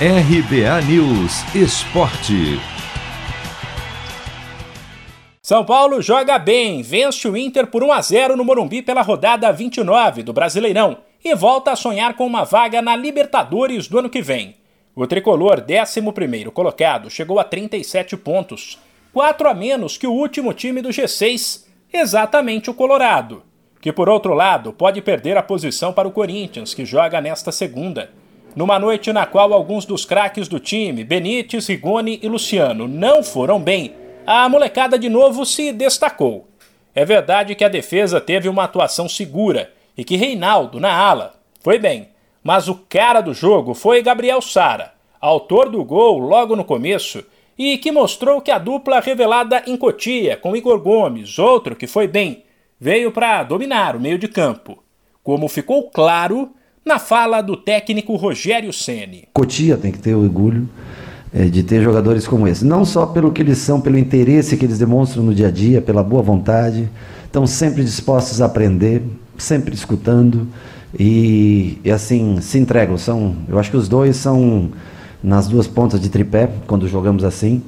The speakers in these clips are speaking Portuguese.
RBA News Esporte. São Paulo joga bem, vence o Inter por 1 a 0 no Morumbi pela rodada 29 do Brasileirão e volta a sonhar com uma vaga na Libertadores do ano que vem. O tricolor, 11 colocado, chegou a 37 pontos, 4 a menos que o último time do G6, exatamente o Colorado, que por outro lado pode perder a posição para o Corinthians, que joga nesta segunda. Numa noite na qual alguns dos craques do time, Benítez, Rigoni e Luciano, não foram bem, a molecada de novo se destacou. É verdade que a defesa teve uma atuação segura e que Reinaldo, na ala, foi bem, mas o cara do jogo foi Gabriel Sara, autor do gol logo no começo e que mostrou que a dupla revelada em Cotia com Igor Gomes, outro que foi bem, veio para dominar o meio de campo. Como ficou claro na fala do técnico Rogério Ceni. Cotia tem que ter orgulho é, de ter jogadores como esse, não só pelo que eles são, pelo interesse que eles demonstram no dia a dia, pela boa vontade, estão sempre dispostos a aprender, sempre escutando. E, e assim se entregam. São, eu acho que os dois são nas duas pontas de tripé quando jogamos assim.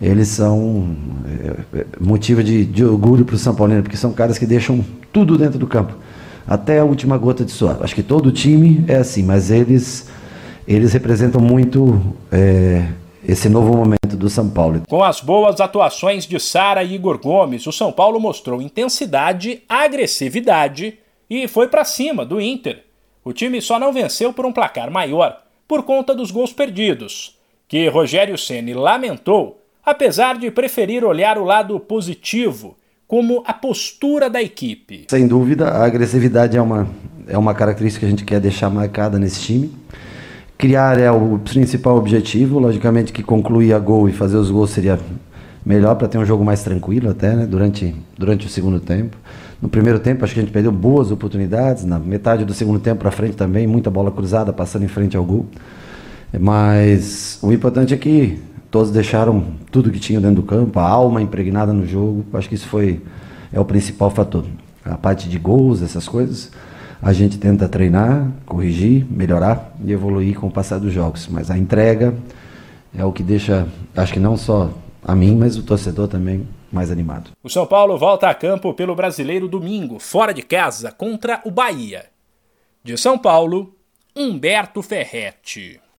Eles são é, é motivo de, de orgulho para o São Paulo, porque são caras que deixam tudo dentro do campo até a última gota de suor. Acho que todo time é assim, mas eles, eles representam muito é, esse novo momento do São Paulo. Com as boas atuações de Sara e Igor Gomes, o São Paulo mostrou intensidade, agressividade e foi para cima do Inter. O time só não venceu por um placar maior por conta dos gols perdidos, que Rogério Ceni lamentou, apesar de preferir olhar o lado positivo como a postura da equipe. Sem dúvida, a agressividade é uma, é uma característica que a gente quer deixar marcada nesse time. Criar é o principal objetivo, logicamente que concluir a gol e fazer os gols seria melhor para ter um jogo mais tranquilo até, né, durante, durante o segundo tempo. No primeiro tempo acho que a gente perdeu boas oportunidades, na metade do segundo tempo para frente também, muita bola cruzada passando em frente ao gol. Mas o importante é que Todos deixaram tudo que tinham dentro do campo, a alma impregnada no jogo. Acho que isso foi é o principal fator. A parte de gols, essas coisas, a gente tenta treinar, corrigir, melhorar e evoluir com o passar dos jogos. Mas a entrega é o que deixa, acho que não só a mim, mas o torcedor também mais animado. O São Paulo volta a campo pelo Brasileiro domingo, fora de casa, contra o Bahia. De São Paulo, Humberto Ferretti.